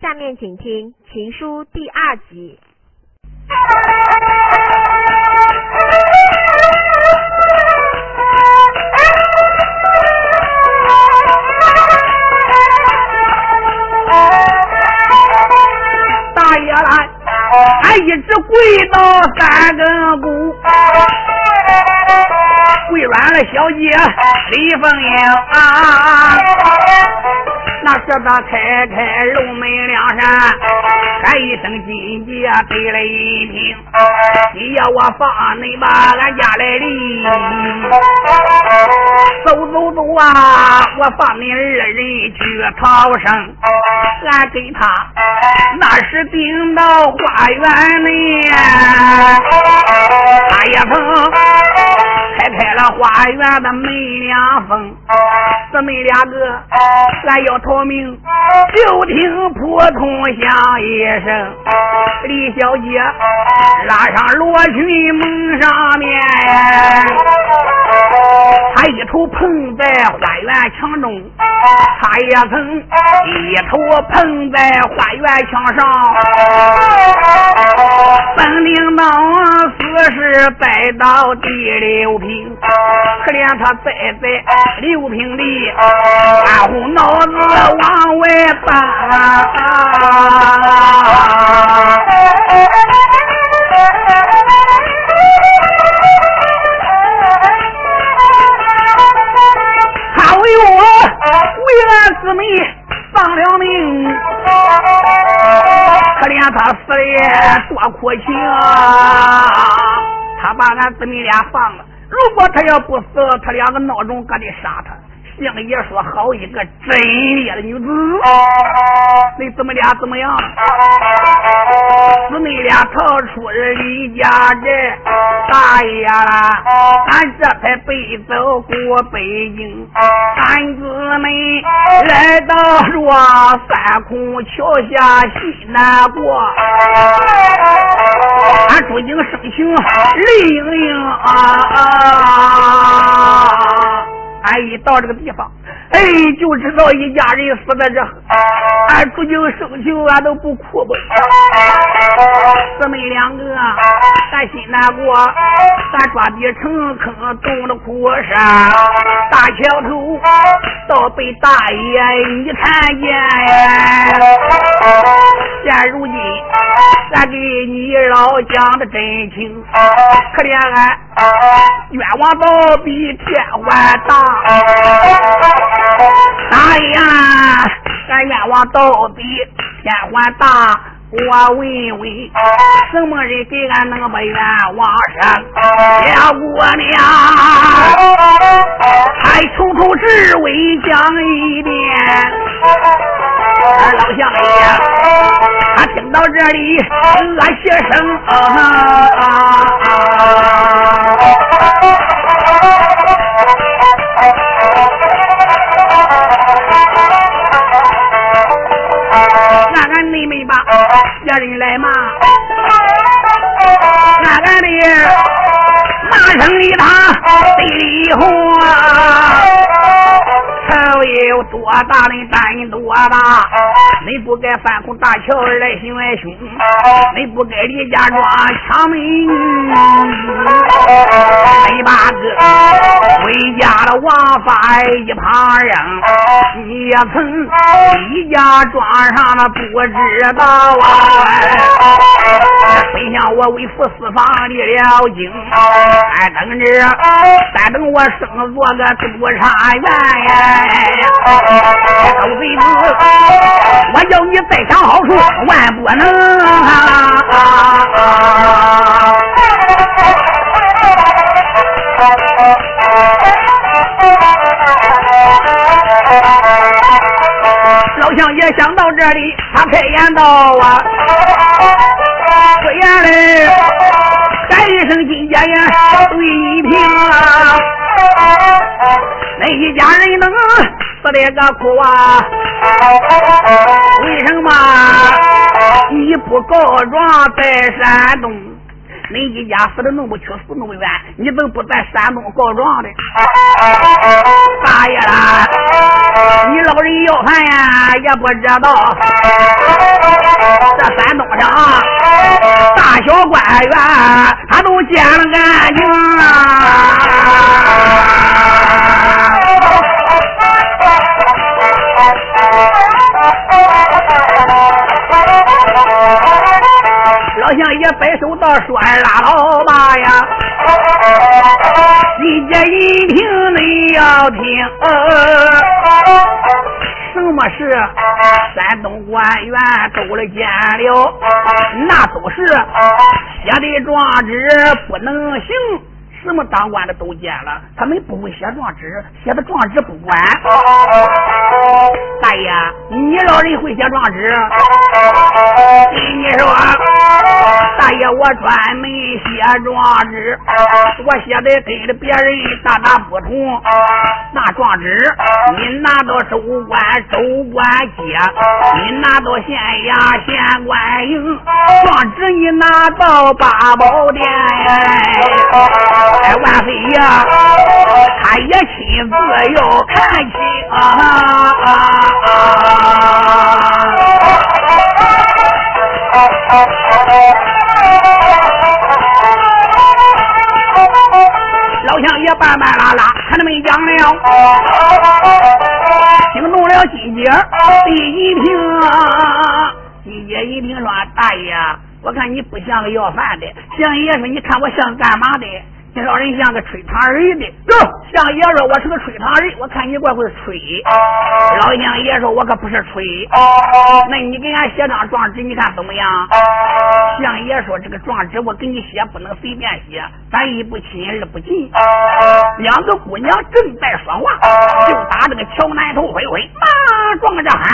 下面请听《情书》第二集。大爷来，俺一直跪到三更鼓，跪软了小姐李凤英啊。那是他开开龙门两扇，喊一声金姐给了一听，你要我放你把俺家来的，走走走啊，我放你二人去逃生，俺给他那是顶到花园里，他也曾开了花园的门两缝，姊妹两个，俺要。逃命，就听扑通响一声，李小姐拉上罗裙蒙上面，他一头碰在花园墙中，他也曾一头碰在花园墙上，本领当四十栽到第六平，可怜他栽在六平里，暗红脑子。往外搬，多苦情，他把俺姊妹俩放了。如果他要不死，他两个闹钟可得杀他。相爷说：“好一个真烈的女子，你姊妹俩怎么样？姊妹俩逃出了李家寨，大爷啦，俺这才背走过北京。俺姊妹来到这三空桥下西南国，俺朱英生情泪盈盈啊！”俺一到这个地方，哎，就知道一家人死在这。俺朱九生情，俺都不哭不。姊妹两个，咱心难过，咱抓地成坑，动了苦山。大桥头到被大爷一看见，现如今咱给你老讲的真情，可怜俺冤枉到比天还大。哎呀，俺冤枉到底天还大，我问问，什么人给俺能把冤枉伸？小姑娘，还从头至尾讲一遍。俺老相爷，他听到这里，俺学声啊啊啊别人来骂，俺俺的？骂声里他泪里红头有多大的胆多大？你不该翻空大桥来行外凶，你不该李家庄抢美女。你把个回家的王法一旁扔，你也曾李家庄上的不知道啊！谁向我为父四方立了经，还等着再等我生做个督察员呀！狗贼子，我要你再想好处，万不能。老乡爷想到这里，他开言道啊，虽然嘞，喊一声金家言对一平啊。那一家人能我的个苦啊？为什么你不告状在山东？你一家死的那么屈死那么远，你怎么不在山东告状的？大爷啦，你老人要饭呀，也不知道这。山东上大小官员他都见了干净好像也摆手道：“说拉老大呀，一节一听你要听，什么事？山东官员都了见了，那都是写的状纸不能行。”什么当官的都见了，他们不会写状纸，写的状纸不管。大爷，你老人会写状纸？你说，大爷我专门写状纸，我写的跟着别人大大不同。那状纸你拿到州官，州官接；你拿到县衙，县官营。状纸你拿到八宝殿。哎，万岁爷，他也亲自要看清啊！啊啊啊老乡爷半半拉拉，还那没讲了，惊动了金姐第一听，金姐一听说大爷。我看你不像个要饭的，相爷说你看我像干嘛的？你老人像个吹糖人的。走，相爷说我是个吹糖人，我看你怪会吹。老相爷说我可不是吹。那你给俺写张状纸，你看怎么样？相爷说这个状纸我给你写不能随便写，咱一不亲二不近。两个姑娘正在说话，就打这个桥南头挥挥，马撞着喊，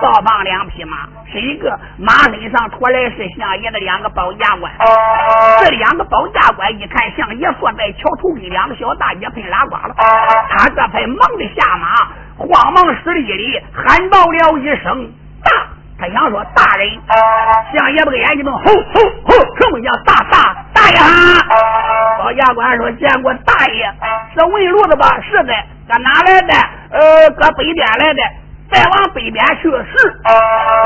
倒放两匹马。是一个马身上驮来是相爷的两个保驾官，这两个保驾官一看相爷坐在桥头跟两个小大爷喷拉呱了，他这才忙的下马，慌忙施礼里喊道了一声大，他想说大人，相爷不个眼睛瞪，吼吼吼，什么叫大大大爷？保驾官说见过大爷，是问路的吧？是的，搁哪来的？呃，搁北边来的。再往北边去是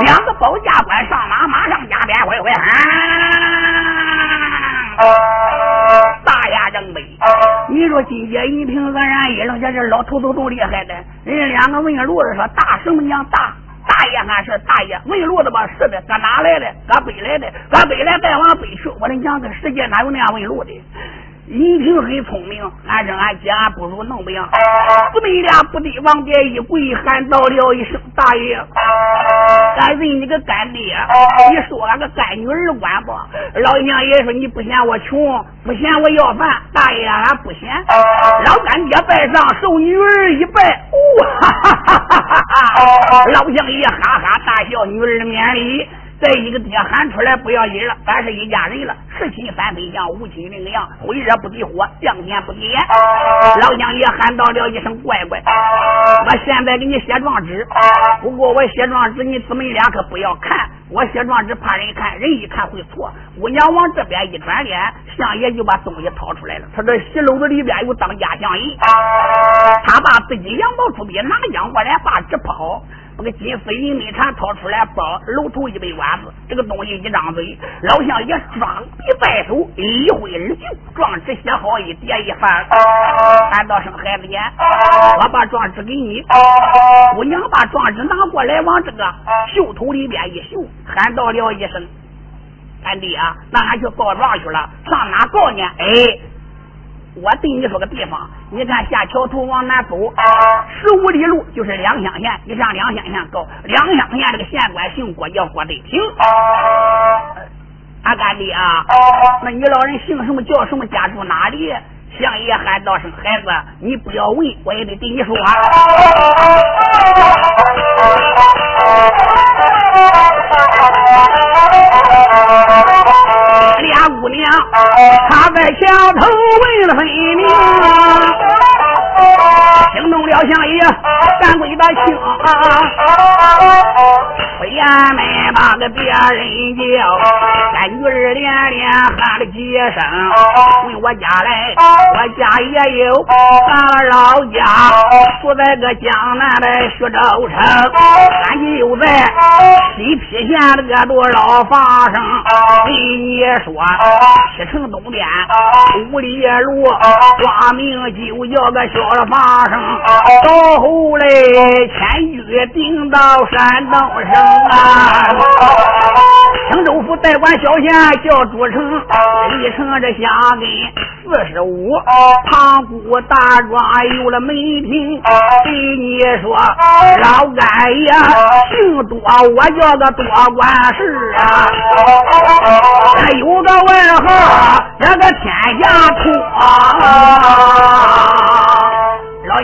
两个保家官上马，马上加鞭挥挥，大压正北。你说金姐一平安然一愣，这这老头子都厉害的。人家两个问路的说大什么娘大？大爷俺是大爷，问路的吧？是的，搁哪来的？搁北来的？搁北来再往北去。我的娘，这世界哪有那样问路的？一听很聪明，俺认俺姐俺不如弄不样。姊妹俩不得往地一跪，喊道了一声：“大爷，俺认你个干爹，你说俺个干女儿管不？”老娘也说：“你不嫌我穷，不嫌我要饭，大爷俺不嫌。”老干爹拜上，受女儿一拜，哇哈哈哈哈哈哈！老相爷哈哈大笑，女儿免礼。再一个爹喊出来不要紧了，咱是一家人了，十亲三分像，五亲零样，会热不敌火，降天不敌炎。老娘爷喊到了一声乖乖，我现在给你写状纸，不过我写状纸你姊妹俩可不要看，我写状纸怕人看，人一看会错。姑娘往这边一转脸，相爷就把东西掏出来了，他这席篓子里边有当家相爷，他把自己羊毛出笔拿将过来，把纸抛。把个金丝银内缠掏出来，包楼头一杯碗子，这个东西一张嘴，老相爷双臂摆手，一挥而就，状纸写好一叠一翻，喊道声孩子爷，我把状纸给你。姑娘把状纸拿过来，往这个袖头里边一绣，喊道了一声：“俺爹啊，那俺去告状去了，上哪告呢？”哎。我对你说个地方，你看下桥头往南走，十五里路就是两乡县。你上两乡县告，两乡县这个县官姓郭，叫郭德平。俺干爹啊，那你老人姓什么？叫什么？家住哪里？相爷喊道声孩子，你不要问，我也得对你说。俩姑娘，她在桥头问了分明，惊动了相爷，赶归的清。虽然没把个别人叫，俺女儿连连喊了几声，问我家来，我家也有俺老家，住在个江南的徐州城，俺就在西陂县的个多老法生，给你说，西城东边五里路，挂名就叫个小的法生，到后来迁居定到山东省啊。青州府代管小县叫朱城，一城这下根四十五，塘沽大庄有了门庭。对你说，老干爷姓多，我叫个多管事啊。有个外号，这个天下土啊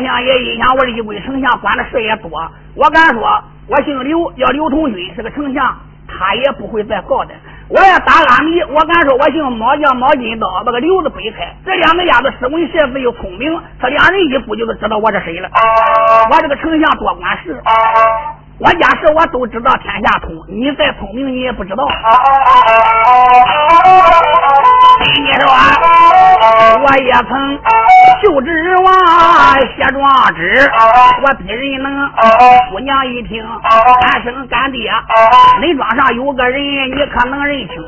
乡爷一想，我李贵丞相管的事也多，我敢说，我姓刘，叫刘同军，是个丞相。他也不会再告的。我要打阿弥，我敢说，我姓毛叫毛金刀，把个刘子掰开。这两个丫头是文学子又聪明，他两人一不就是知道我是谁了。我这个丞相多管事，我家事我都知道，天下通。你再聪明，你也不知道。你说，我也曾就指望写状纸，我比人能。姑娘一听，干生干爹，恁庄上有个人，你可能认清。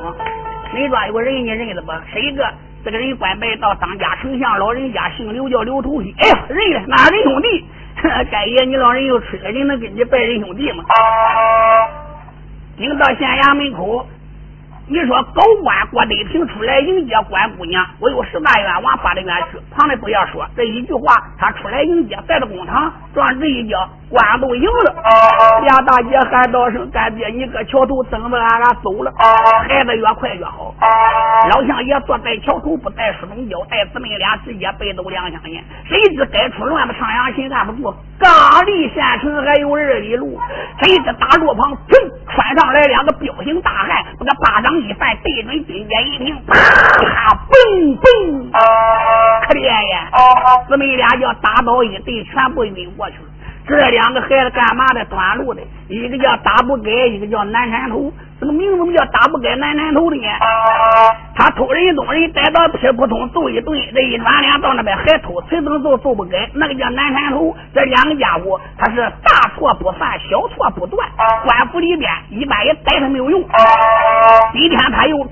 恁庄有个人，你认得不？谁个？这个人官拜到当家丞相，老人家姓刘，叫刘同勋。哎呀，认了，那仁兄弟。该爷，你老人又吹了，人能跟你拜仁兄弟吗？顶到县衙门口。你说高官郭德平出来迎接关姑娘，我有十大冤枉八的愿去。旁的不要说这一句话，他出来迎接，在这公堂撞这一脚，官都赢了。俩大姐喊道声：“干爹，你搁桥头等着，俺俺走了。”孩子越快越好。老相爷坐在桥头，不带书中交，带姊妹俩直接背走两相爷。谁知该出乱子，上阳心按不住。刚离县城还有二里路，谁知大路旁噌窜上来两个彪形大汉，那个巴掌一翻，对准金边一平，啪啪，嘣嘣，可怜呀！姊妹俩叫打倒一队，全部晕过去了。这两个孩子干嘛的？短路的，一个叫打不改，一个叫南山头。这个名字怎么叫打不改南山头的呢？他偷人东人，逮到劈不通，揍一顿，这一转脸到那边还偷，谁能揍揍不改？那个叫南山头。这两个家伙，他是大错不犯，小错不断。官府里边一般也逮他没有用。今天他又。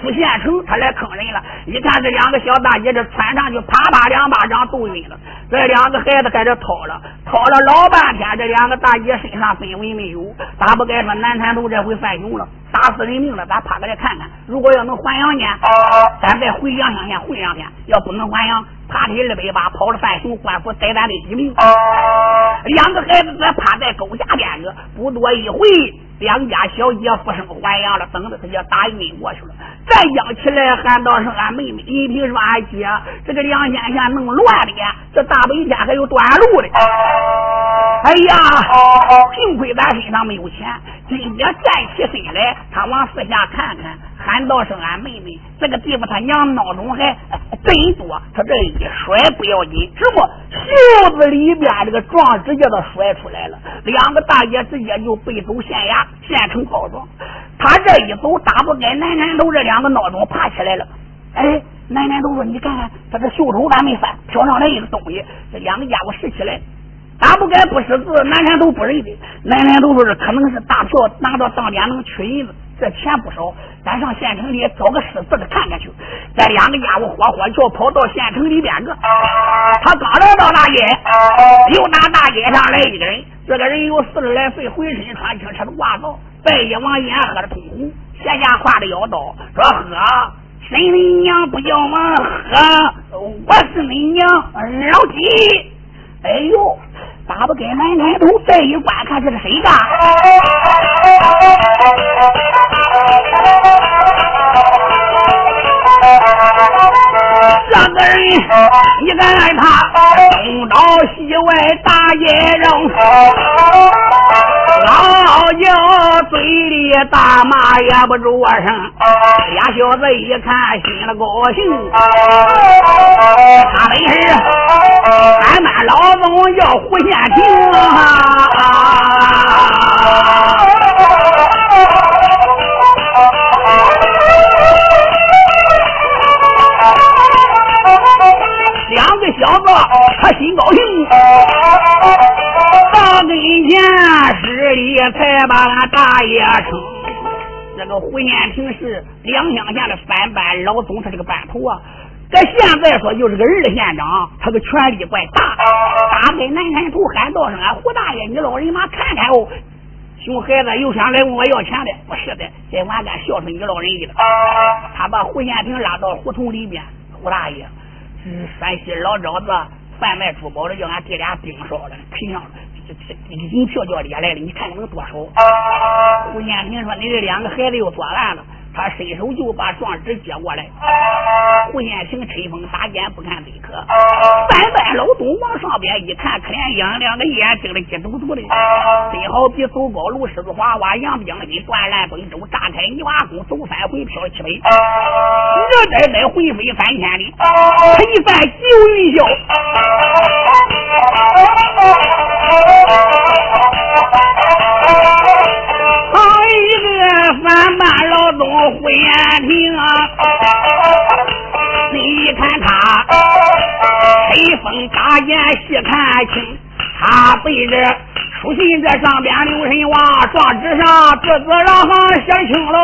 出县城，他来坑人了。一看这两个小大姐，这窜上去，啪啪两巴掌都晕了。这两个孩子在这掏了，掏了老半天，这两个大姐身上分文没有。咋不该说南山头这回犯凶了，打死人命了。咱趴过来看看，如果要能还阳呢，咱再回阳乡县混两天；要不能还阳，爬起二百八跑了犯熊，官府逮咱的一命。两个孩子在趴在沟下边子，不多一回。两家小姐复生还阳了，等着她家打晕过去了。再讲起来喊道声俺妹妹，一听说俺姐这个梁先生弄乱的，这大白天还有断路的。哎呀，幸亏咱身上没有钱。今天站起身来，他往四下看看，喊道声俺妹妹，这个地方他娘孬种还真多。他这一甩不要紧，只不袖子里边这个状直接都甩出来了。两个大爷直接就背走县衙。县城告状，他这一走，打不开南南头这两个孬种爬起来了。哎，南南头说：“你看看，他这袖头咋没翻？飘上来一个东西。”这两个家伙拾起来，大不该不识字，南南头不认得。南南头说是可能是大票拿到当店能取银子，这钱不少，咱上县城里找个识字的看看去。这两个家伙火火就跑到县城里边个，他刚来到大街，又拿大街上来一个人。这个人有四十来岁，浑身穿青车的褂子，白衣王眼，喝的通红，斜下挎着腰刀，说：“喝，神人娘不叫吗？喝，我是恁娘老几。”哎呦，打不给门抬头再一观看，这是谁干？这个人，你敢爱他？东倒西歪大野肉，老叫嘴里大骂也不住声。俩小子一看，心里高兴。他没事，俺们老总要胡县亭啊。两个小子，他心高兴，里才把俺大爷称。这个胡延平是两乡县的三班老总，他是个班头啊。搁现在说就是个二县长，他个权力怪大。打开南山头喊道声：“俺胡大爷，你老人妈看看哦。”熊孩子又想来问我要钱的，不是的，这俺干孝顺你老人家的。他把胡延平拉到胡同里面，胡大爷是，山西老赵子贩卖珠宝的，叫俺弟俩盯梢了，皮上了银票叫列来了，你看能多少？胡建平说：“你这两个孩子又作案了。”他伸手就把状纸接过来，胡延平吹风打眼不看对可，三班老东往上边一看，可怜眼两个眼睛里直嘟嘟的，真好比走高路狮子滑滑杨冰跟断烂崩舟炸开泥瓦工走三回飘七百，热呆呆魂飞三千里，他一番九云霄。三班老总胡延平啊，你看他吹风打眼细看清，他背着书信这上边留神望，状纸上字字让行写清喽，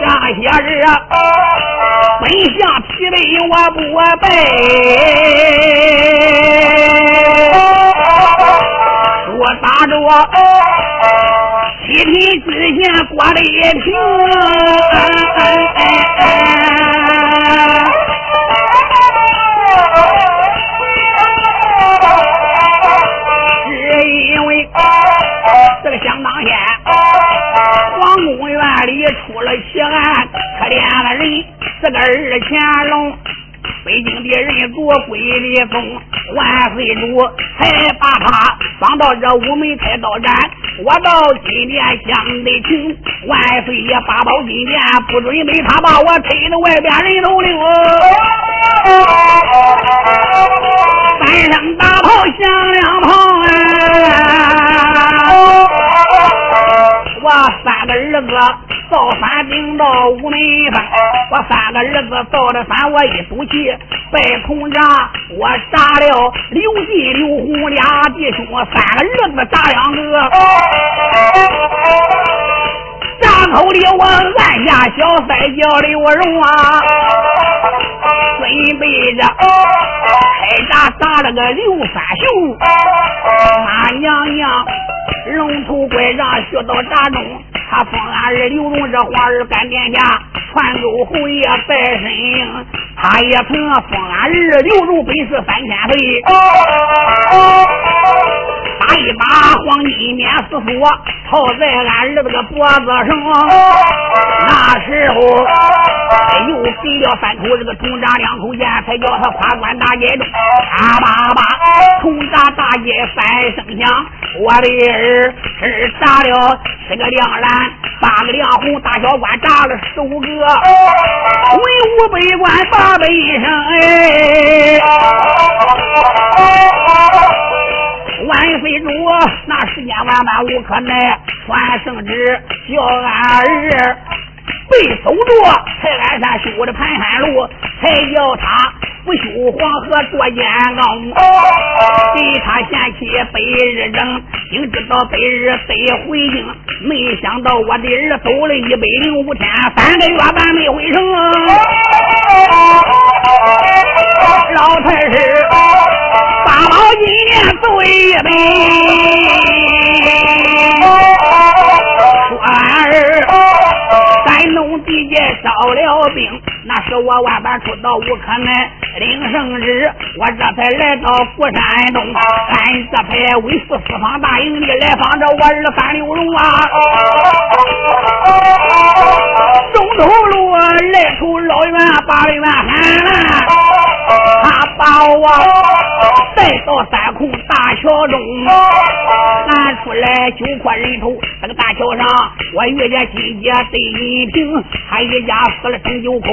上写着本相疲惫我不背。打着我七品知县郭丽萍，只因为这个想当先皇宫院里出了奇案，可怜的人这个二乾隆。北京的人做归里宗，万岁主才把他刚到这五门开刀斩。我到金殿相得请，万岁爷八宝金殿不准备他把我推到外边人都领。三声大炮响两炮啊！我三个儿子。造反顶到五门山，我三个儿子造了反，我一赌气拜同家，我杀了刘进、刘洪俩弟兄，我三个儿子炸两个，闸口里我按下小三叫刘荣啊，准备着开闸打了个刘三雄，马娘娘龙头拐杖学到闸中。他封俺儿刘荣这皇儿干殿下，传奏侯爷拜神。他也曾封俺儿刘荣本是三千岁，打一把黄金面丝锁套在俺儿子个脖子上。那时候又给了三口这个铜扎两口剑，才叫他跨关大街中。啪啪啪，铜扎大街三声响，我的儿儿炸了十个亮蓝，八个亮红，大小官炸了十五个，文武百官八百声哎。万岁主，那世间万般无可奈，传圣旨，叫俺儿。被守着，才安山修的盘山路，才叫他不修黄河捉奸刚，给他嫌弃白日扔，明知道白日得回京。没想到我的儿走了一百零五天，三个月半没回城。老太师八宝金莲走一杯，地界烧了兵，那是我万般出到无可奈，领圣旨，我这才来到古山东，俺这才为父四方大营里来访着我儿三六荣啊，中头路啊来出老远八里远喊，他把我带到三空大桥中，俺出来九块人头，这个大桥上我遇见金姐对银。他一家死了陈九口，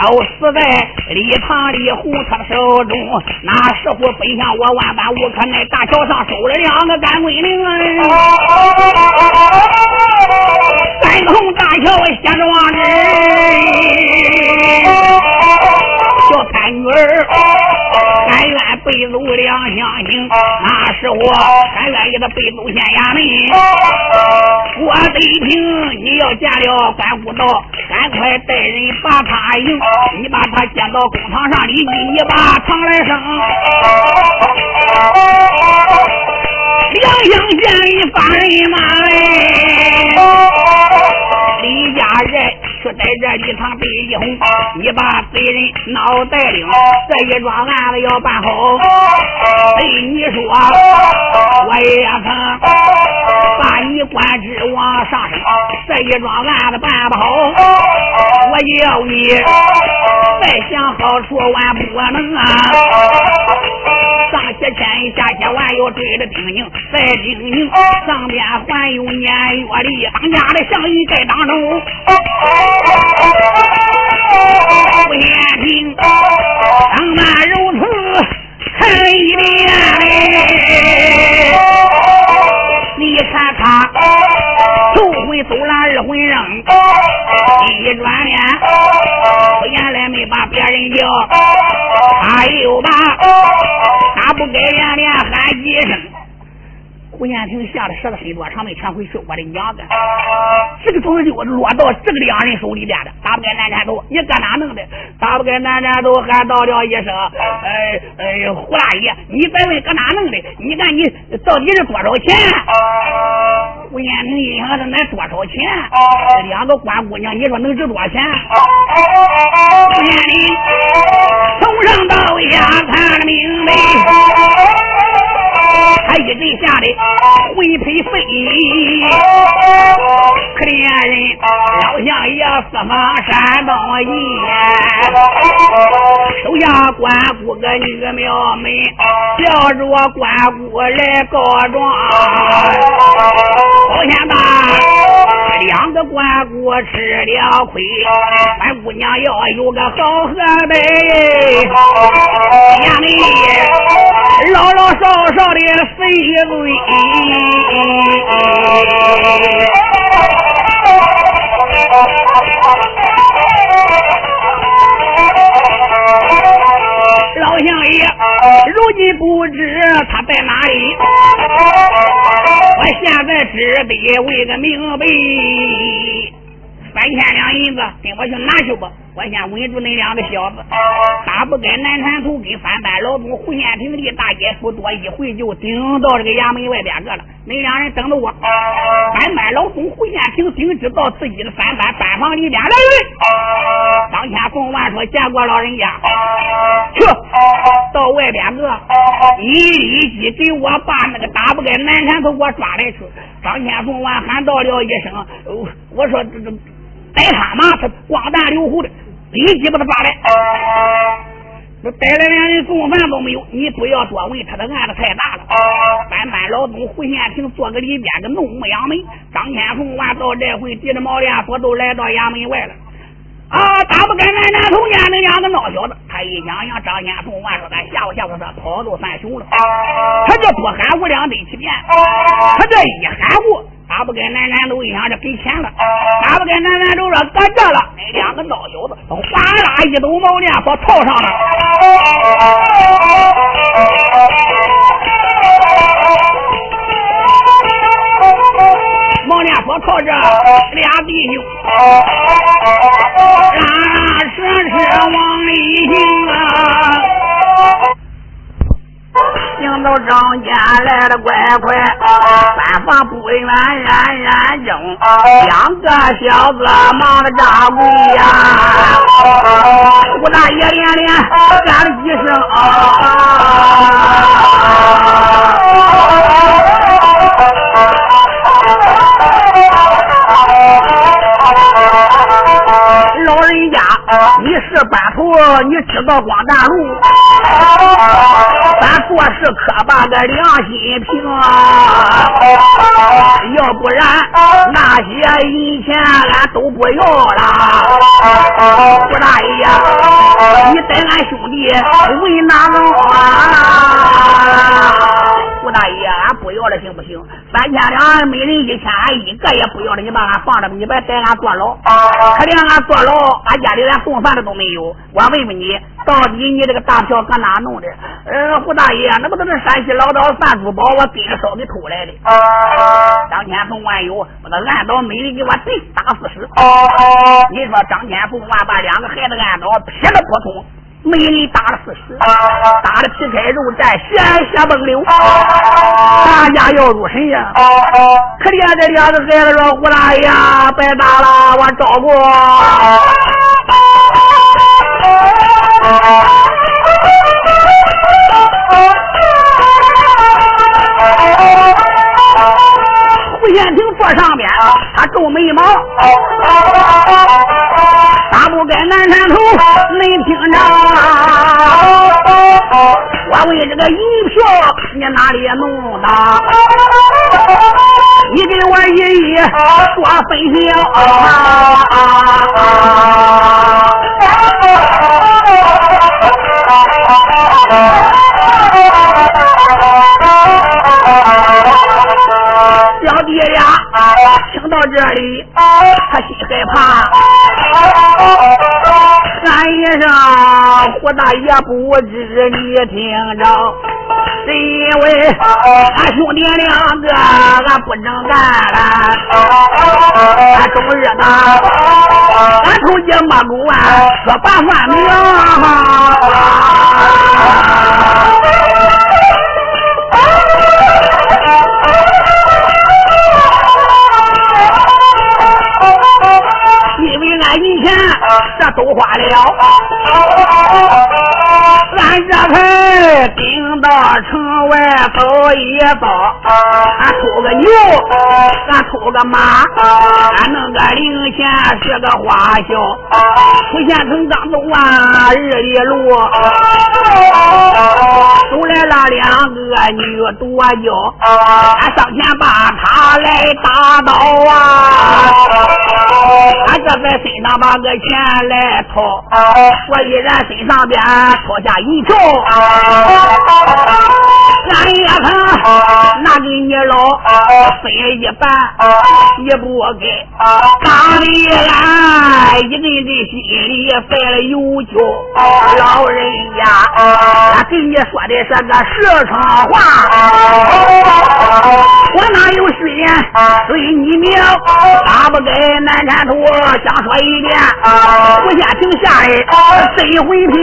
都死在礼堂里红车手中。那时候奔向我万般无可奈，大桥上收了两个干归灵。三通大桥写状纸。小三女儿，甘愿背走两相行。那是我，甘愿意的背走县衙门。我得听你要见了关公道，赶快带人把他迎。你把他接到公堂上，里，你把堂来升。两相见一发人马哎。李家人却在这里堂被一哄，你把贼人脑袋领，这一桩案子要办好。哎，你说我也曾把你官职往上升，这一桩案子办不好，我要你再想好处万不能啊！上些千下些万要追着丁宁，再丁宁上边还有年月里当家的相爷在当中。不言胡延平吓得舌头伸多长，没全回去。我的娘的，这个东西就落到这个两人手里边的，打不开南山头，你搁哪弄的？打不开南山头，还道了一声：“哎哎，胡大爷，你再问搁哪弄的？你看你到底是多少钱？”胡延平一想，这那多少钱？两个官姑娘，你说能值多少钱？胡延平从上到下看了明白。他一阵吓得魂飞飞，可怜人老相爷四方山东爷，手下关谷个女庙门，叫着关谷来告状，好险吧。两个关谷吃了亏，俺姑娘要有个好河北，衙门老老少少的死一堆。老相爷，如今不知他在哪里，我现在只得问个明白。三千两银子，跟我去拿去吧。我先稳住那两个小子，打不该南山头跟三班老总胡县平离大街不多一回就顶到这个衙门外边个了。恁两人等着我。三班老总胡县平顶知道自己的三班班房里边来人。当天宋万说见过老人家，去到外边个，你立即给我把那个打不该南山头给我抓来去。张天凤完喊道了一声，我说这这逮他嘛，他光大溜胡的。立即把他抓来，那带来连人送饭都没有。你不要多问，他的案子太大了。班班老总胡县平坐个里边个弄木衙门，张天凤完到这回，提着毛连锁都来到衙门外了。啊，打不开南南头家那两个闹小子，他一想想张天凤完说咱吓唬吓唬他，跑都算熊了。他这不喊五两得起钱，他这一喊糊。打不开南南都一想着给钱了，打不开南南都说搁这了，那两个孬小子哗啦一抖毛链锁套上了，毛链锁套着俩弟兄，拉拉扯扯往里行啊。行到张家来的乖快，三房不远远远正，两个小子忙着扎鬼呀。吴大爷连连喊了几声老人家，你是班头，你知道光大路。咱做事可把个良心平啊！要不然那些银钱俺都不要了。胡大爷，你带俺兄弟为哪能啊？胡大爷，俺不要了行不行？三千两，每人一千，俺一个也不要了。你把俺放着，你别带俺坐牢。可怜俺坐牢，俺家里连送饭的都没有。我问问你，到底你这个大票搁哪弄的？呃，胡大爷，那不都是山西老道范珠宝我跟着捎给偷来的？张天凤万有，把他按倒美人给我对打四十。你说张天凤万把两个孩子按倒劈了不通，美丽打了四十，打的皮开肉绽，鲜血迸流。大家要入神呀！可怜这两个孩子说：“胡大爷，别打了，我照顾。”这个银票你哪里弄的？你给我一一说分晓。小弟俩听到这里，他心害怕，喊一声胡大爷不知你听着，是因为俺兄弟两个俺不能干了，俺终日的俺头姐没够啊，说把算命。以前这都花了，俺这才顶到城外走一遭，俺偷个牛，俺偷个马，俺弄个零钱是个花销，出县城刚走完日里路，走来了两个女多娇，俺上前把他来打倒啊，俺这在身上。把个钱来掏，我依然身上边掏下一条，俺也肯拿给你老分一半，也不给，当的俺一阵阵心里犯了忧愁。老人家，俺跟你说的是个实诚话，我哪有虚言？随你命，打不给南山头，想说一。胡县亭下来，真回票。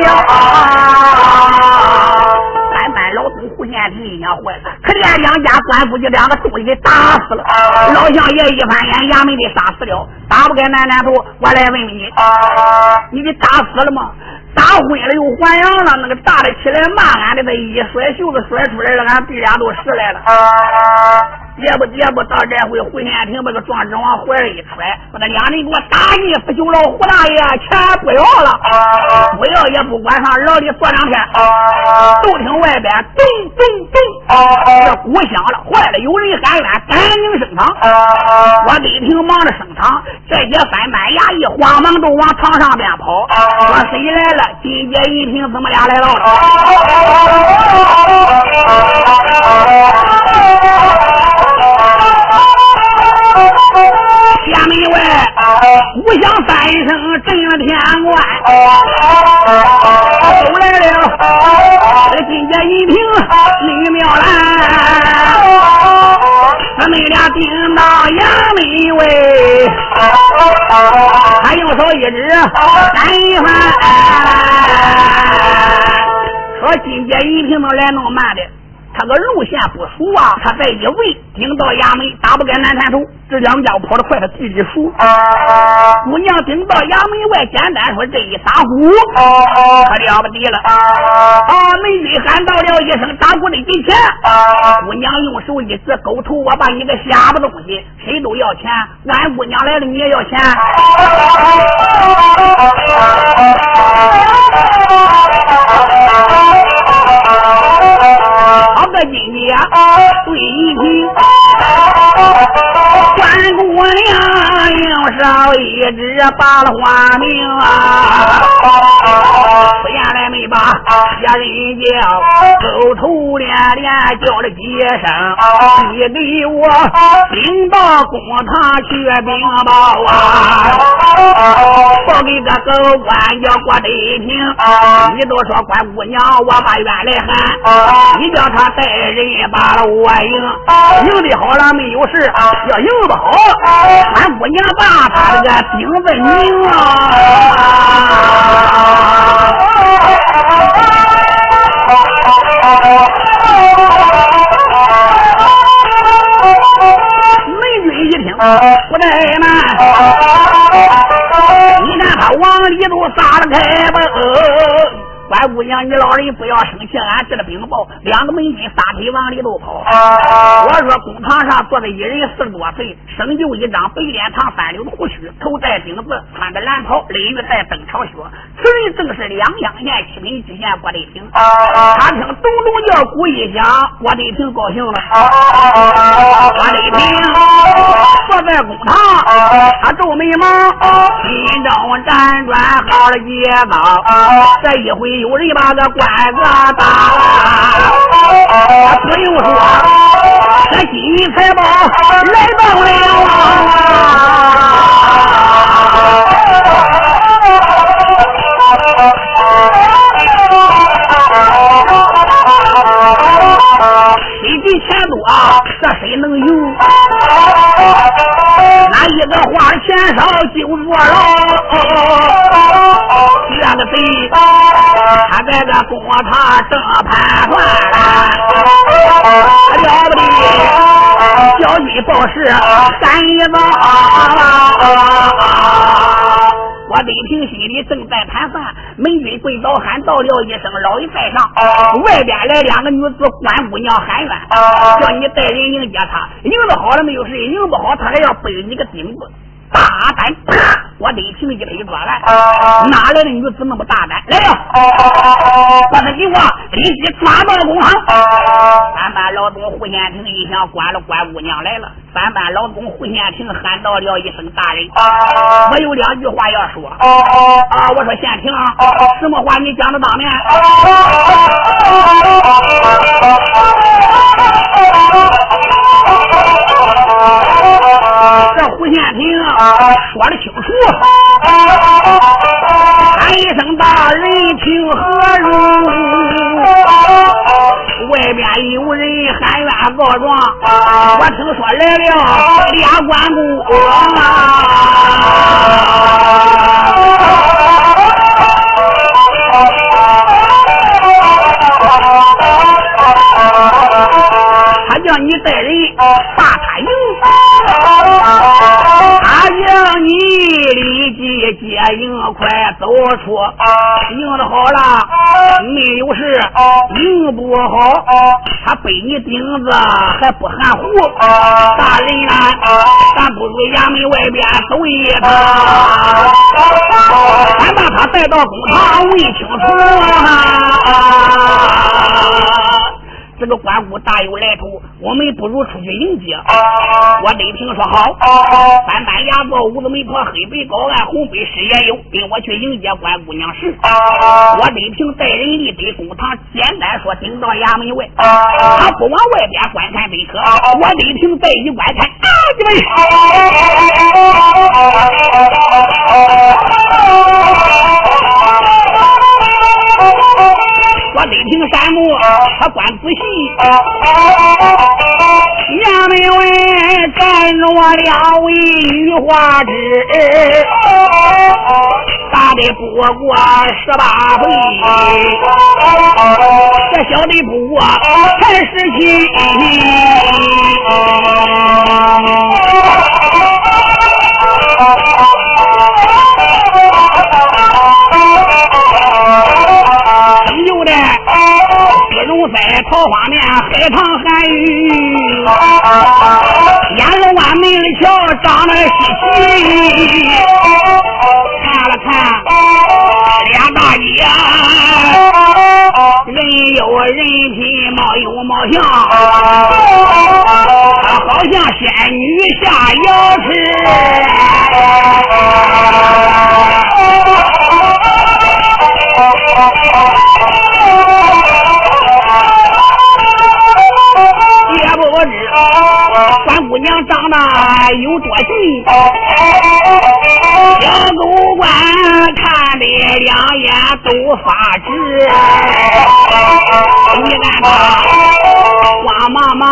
俺班老东胡县亭一想坏了，可怜两家官夫就两个东西给打死了。老相爷一翻眼，衙门的杀死了，打不开南南头，我来问问你，你给打死了吗？打昏了又还阳了，那个大的起来骂俺的，这一甩袖子甩出来了，俺弟俩都拾来了。也不也不到这回，胡县亭把个壮志往怀里一揣，把那两人给我打一不就了。胡大爷钱不要了，不要也不管上，牢里坐两天。都听外边咚咚咚，这鼓响了，坏了，有人喊冤，赶紧升堂。我一听忙着升堂，这些翻班衙役慌忙都往堂上边跑。说谁来了？金姐一听，怎么俩来了？衙门外鼓响三声震了天关，都来了。这金姐一听李妙兰，他们俩顶到衙门外，他用手一指单一番，说金姐一听都来那么慢的。他个路线不熟啊，他在一问，顶到衙门打不开南山头，这两家伙跑得快，他自己熟。姑娘顶到衙门外，简单说这一打鼓，可了不得了。啊，美女喊到了一声，打鼓的给钱。姑娘用手一指，狗头，我把你个瞎巴东西，谁都要钱，俺姑娘来了，你也要钱。个金姐对一句，关姑娘用手一指，把了花名啊！不原来没把下人叫，口头连连叫了几声，你给我领到公堂去禀报啊！报给个狗官叫郭德平，你都说关姑娘我把冤来喊，你叫他带人把了我赢，赢的好了没有事，要赢不好，关姑娘把他这个兵问名啊！美军一听不怠慢，你看他往里头撒了开吧。关姑娘，你老人不要生气，俺这个禀报，两个门军撒腿往里头跑。我说公堂上坐着一人四十多岁，生就一张白脸膛，三绺胡须，头戴顶子，穿着蓝袍，领玉戴登朝靴。此人正是两阳县七品知县郭德平。他听咚咚叫鼓一响，郭德平高兴了。郭德平坐在公堂，他皱眉毛，心中辗转好了一遭。这一回。有人把个官子打，不用说，这金银财宝来到了啊！谁比钱多，这谁能有？哪一个花钱少就坐牢？这个贼，他在这公堂正盘算了不得，交金报事赶一早。我李平心里正在盘算，门军跪倒喊道了一声：“老爷在上！”外边来两个女子，关姑娘喊冤，叫你带人迎接她。迎的好了没有事，迎不好他还要背你个钉子。大胆！啪！我李平一推桌来，哪来的女子那么大胆？来呀！把他给我立即抓到公堂。三班老总胡先平一想，关了关姑娘来了。三班老总胡先平喊到了一声：“大人，我有两句话要说。”啊！我说先平，什么话你讲的当面？这胡县平说的清楚，喊一声大人情何如？外边有人喊冤告状，我听说来了俩关公他叫你带人让你立即接应，快走出。应的好了，没有事。应不好，他背你钉子还不含糊。大人啊，咱不如衙门外边走一趟，咱把他带到公堂问清楚啊。这个关公大有来头，我们不如出去迎接。我雷平说好，三班牙子五子媒婆黑白高案红背师也有，跟我去迎接关姑娘是，我雷平带人立在公堂，简单说顶到衙门外，他不往外边观看贝壳，我雷平再一观看，啊，你们。我得听山木，他观仔细，衙门外站着我两位女花枝，大的不过十八岁，这小的不过才十七。在桃花面海棠寒雨，眼龙湾门桥长得稀奇。看了看俩大姐，人有人品，貌有貌相，好像仙女下瑶池。姑娘长得有多俊，小狗官看的两眼都发直。你看他慌忙忙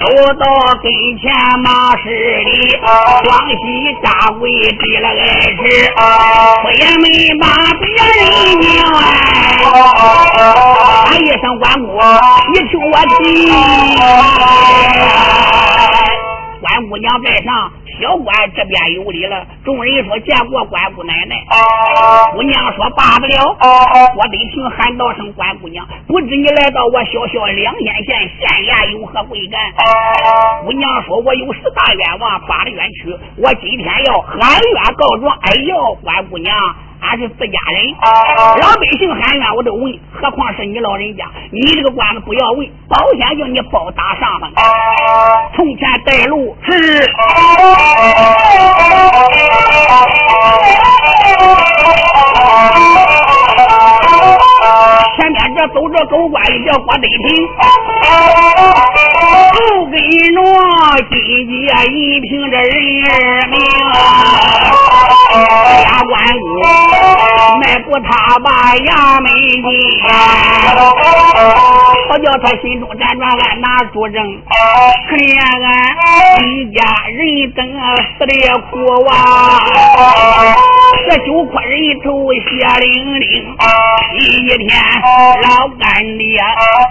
走到跟前，忙施礼，双膝下跪低了矮尺，我也没把别人娘哎，喊一声关公，你听我提。关姑娘在上，小官这边有礼了。众人说见过关姑奶奶。姑娘说罢不了，我得听喊道声关姑娘。不知你来到我小小两县县县衙有何贵干？姑娘说我有十大冤枉，八大冤屈，我今天要喊冤告状。哎呦，关姑娘。俺是自家人，老百姓喊冤我都问，何况是你老人家？你这个官子不要问，保险叫你包打上门。从前带路是。前面这走着狗官一叫郭德平，后跟着金姐一凭这人名，家关公迈过他把衙门进，好叫他心中辗转暗拿主证，可怜俺一家人等死的苦啊，这九块人头血淋淋，一天。老干爹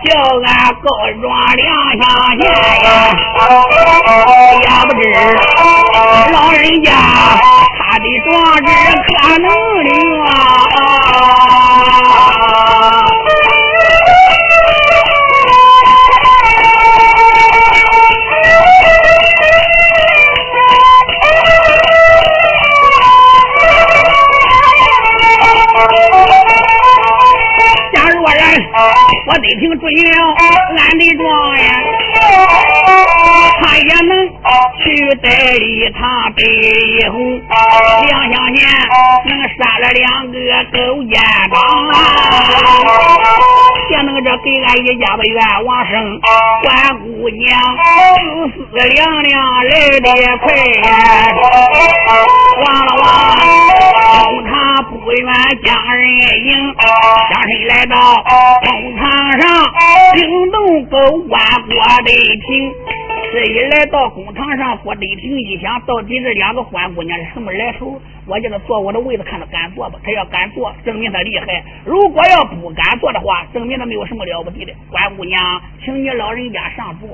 叫俺告状两下县呀，也不知老人家的壮志可能灵啊。我得听准了俺的状元，他也能去代理他北红两相年，能杀了两个勾践党，也能这给俺一家的冤枉生。关姑娘思思凉凉来的快，望了望公堂不远将人迎，将身来到公堂。上惊动狗官郭德平，这一来到公堂上，郭德平一想，到底这两个欢姑娘是什么来头？我叫他坐我的位子，看他敢坐不？他要敢坐，证明他厉害；如果要不敢坐的话，证明他没有什么了不得的。关姑娘，请你老人家上座。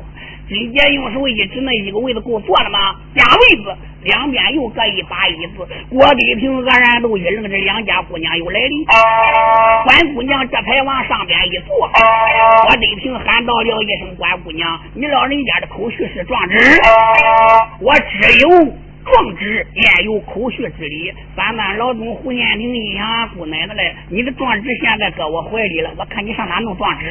金杰用手一指，那一个位子够坐了吗？俩位子，两边又各一把椅子。郭德平愕然都一愣，这两家姑娘又来了。关姑娘这才往上边一坐。郭德平喊道了一声：“关姑娘，你老人家的口续是壮纸，我只有。”壮志也有口续之理？咱们老总胡彦平一想，姑奶奶嘞，你的壮志现在搁我怀里了，我看你上哪弄壮志？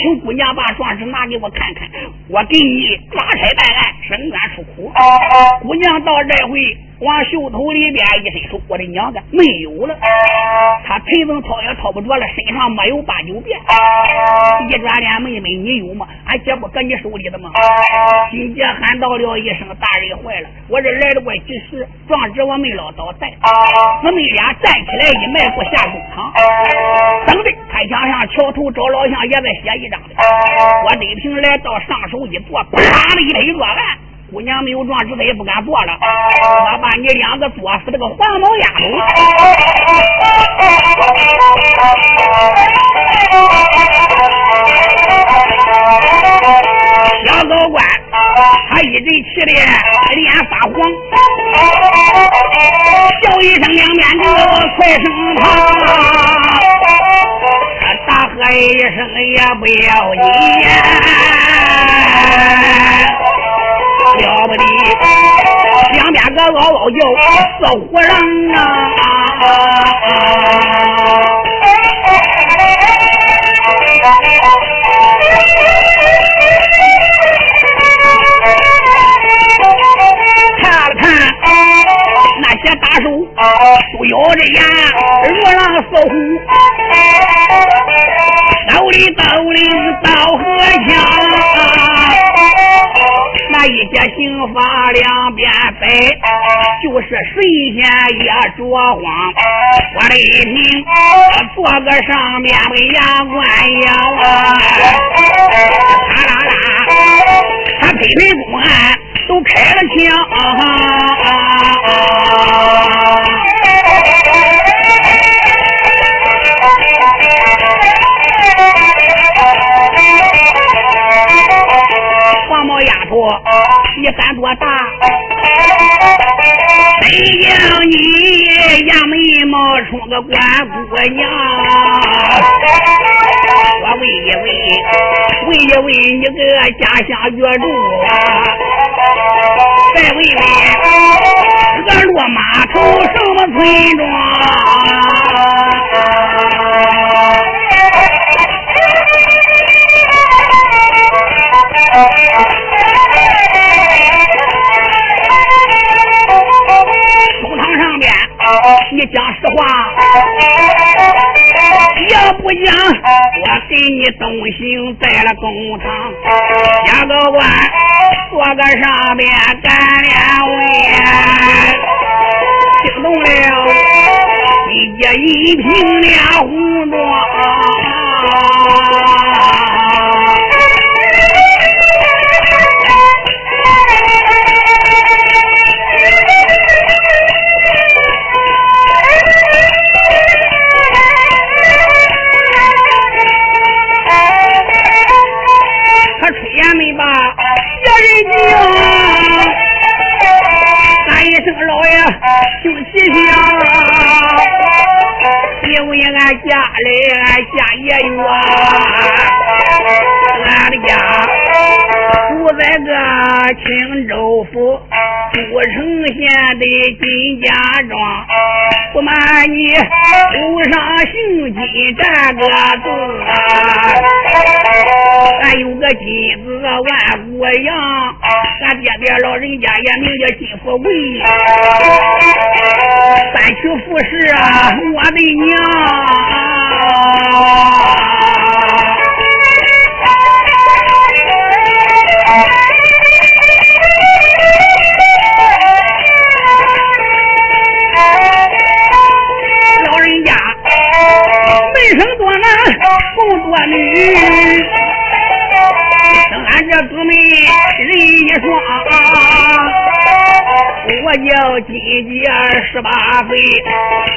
请姑娘把壮志拿给我看看，我给你抓差办案，伸冤出苦。姑娘到这回。往袖头里边一伸手，我的娘个没有了！他陈子涛也掏不着了，身上没有八九遍。一转脸，妹妹你有吗？俺姐不搁你手里的吗？金姐喊到了一声：“大人坏了！我这来了过几时，壮志我没捞到带。”姊妹俩站起来一迈步下公堂，等着他想上桥头找老乡也在写一张的。我李平来到上手一坐，啪的一拍桌案。姑娘没有壮志，她也不敢坐了。你两个作死这个黄毛丫头！小高官，他一阵气的脸发黄，叫一声两面子快升堂，大喝一声也不要紧。了不得，两边个嗷嗷叫，似虎人啊！看了看那些大手，都咬着眼，如狼似虎，不是神仙也着慌。我的一听，坐个上面为牙关咬啊，啦啦啦，他推推公案都开了枪。啊，黄毛丫头你敢多大？谁叫你杨梅冒充个官姑娘？我问一问，问一问你个家乡岳主啊！再问问，河洛码头什么村庄？你讲实话，要不讲，我给你东行在了工厂，加个官，做个上边干两位，听懂了？一家一瓶俩红妆。俺的家住在个青州府都城县的金家庄，不瞒你，路上姓金占个洞啊，俺有个金子万国阳，俺爹爹老人家也名叫金富贵。三娶富士啊，我的娘！男，不多女，生俺这姊妹人一双。我叫金姐十八岁，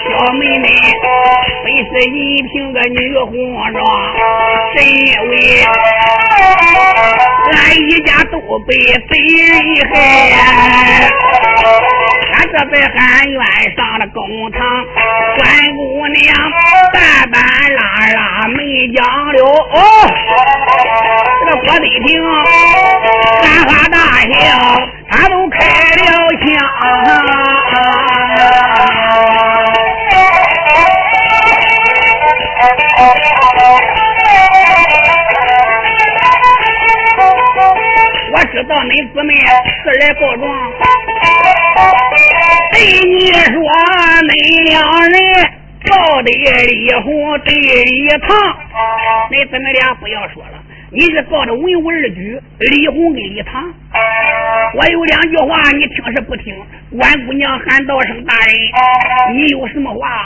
小妹妹本是一平个女红妆，是因为俺一家都被贼人害。俺这在汉院上了公堂，关姑娘半半拉拉没讲了。哦，这个郭德亭喊哈大笑。他都开了枪，我知道恁姊妹是来告状，对你说恁两人告的李红对一堂，恁姊妹俩不要说了。你是告的文武二举李红跟李唐，我有两句话你听是不听？关姑娘喊道声大人，你有什么话？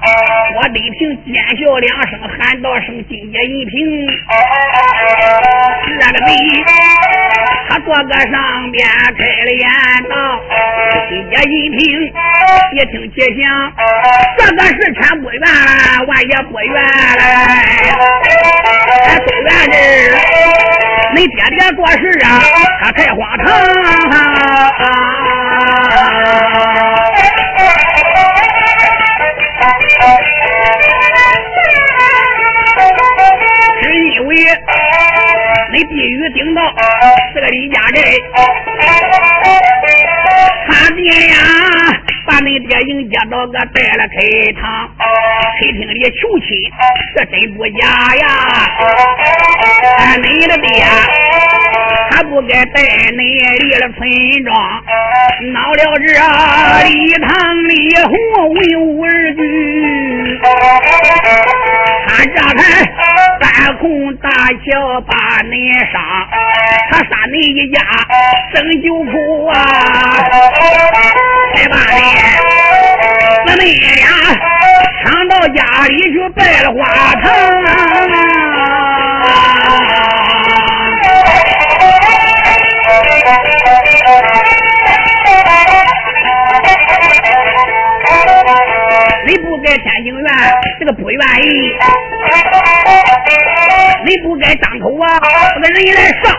我得听奸笑两声喊道声金姐一平，这个贼，他坐个上边开了眼道，金姐一听，也听且响，这个事千不冤，万也不冤嘞，不冤这。你爹爹做事啊，他太荒唐。是因为你地狱顶到这个李家人，他爹呀。把恁爹迎接到个带了开堂，客厅里求亲，这真不假呀！恁的爹，他不该带恁离了村庄，闹了这礼堂里红文武二举，他这才搬空大桥把你杀，他杀你一家生九苦啊！你姊妹俩抢到家里去拜了花堂。你不该天津院，这个不愿意。你不该张口啊，我跟人来上。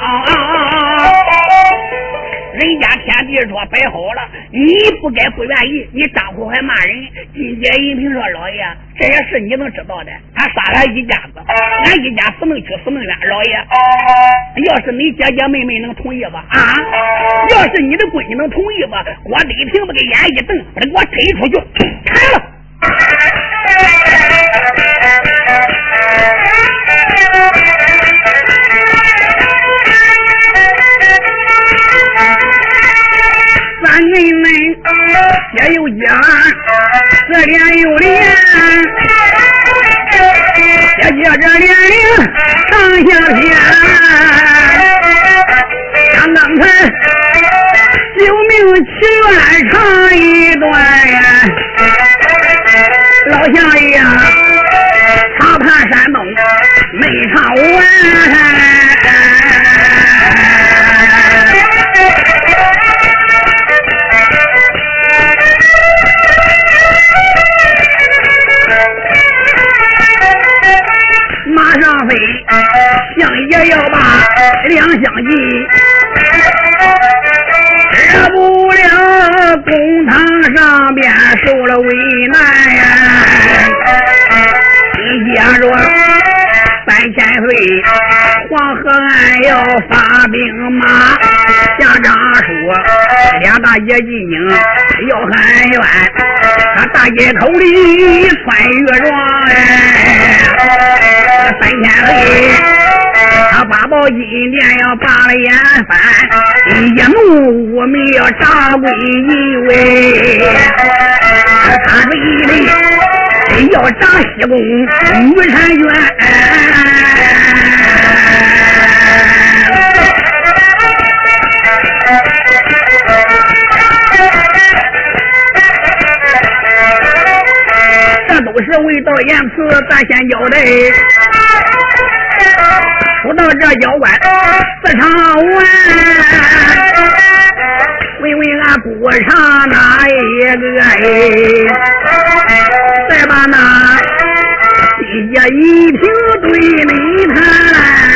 人家天地说摆好了，你不该不愿意，你张口还骂人。金姐银平说：“老爷，这些事你能知道的？他杀了一家子，俺一家死命去死命冤。老爷，要是你姐姐妹妹能同意吧？啊，要是你的闺女能同意吧？我李平子给眼一瞪，把他给我推出去砍了。”连又连，接着连铃唱下天。刚刚才救命祈缘唱一段。大爷进京要喊冤，他大街头里穿越状哎。三天黑，他八宝金殿要拔了眼翻，一怒我们要炸鬼一位，他嘴里要炸西宫玉婵娟。言辞，咱先交代。说到这妖怪四场完，问问俺姑上哪一个哎？再把那西街一平对你谈。